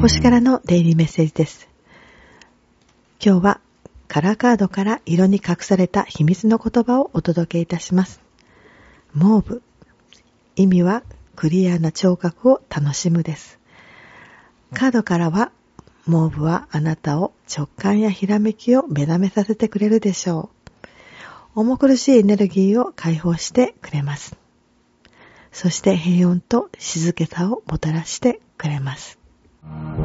星からのデイリーメッセージです。今日はカラーカードから色に隠された秘密の言葉をお届けいたします。モーブ。意味はクリアな聴覚を楽しむです。カードからは、モーブはあなたを直感やひらめきを目覚めさせてくれるでしょう。重苦しいエネルギーを解放してくれます。そして平穏と静けさをもたらしてくれます。Mm-hmm.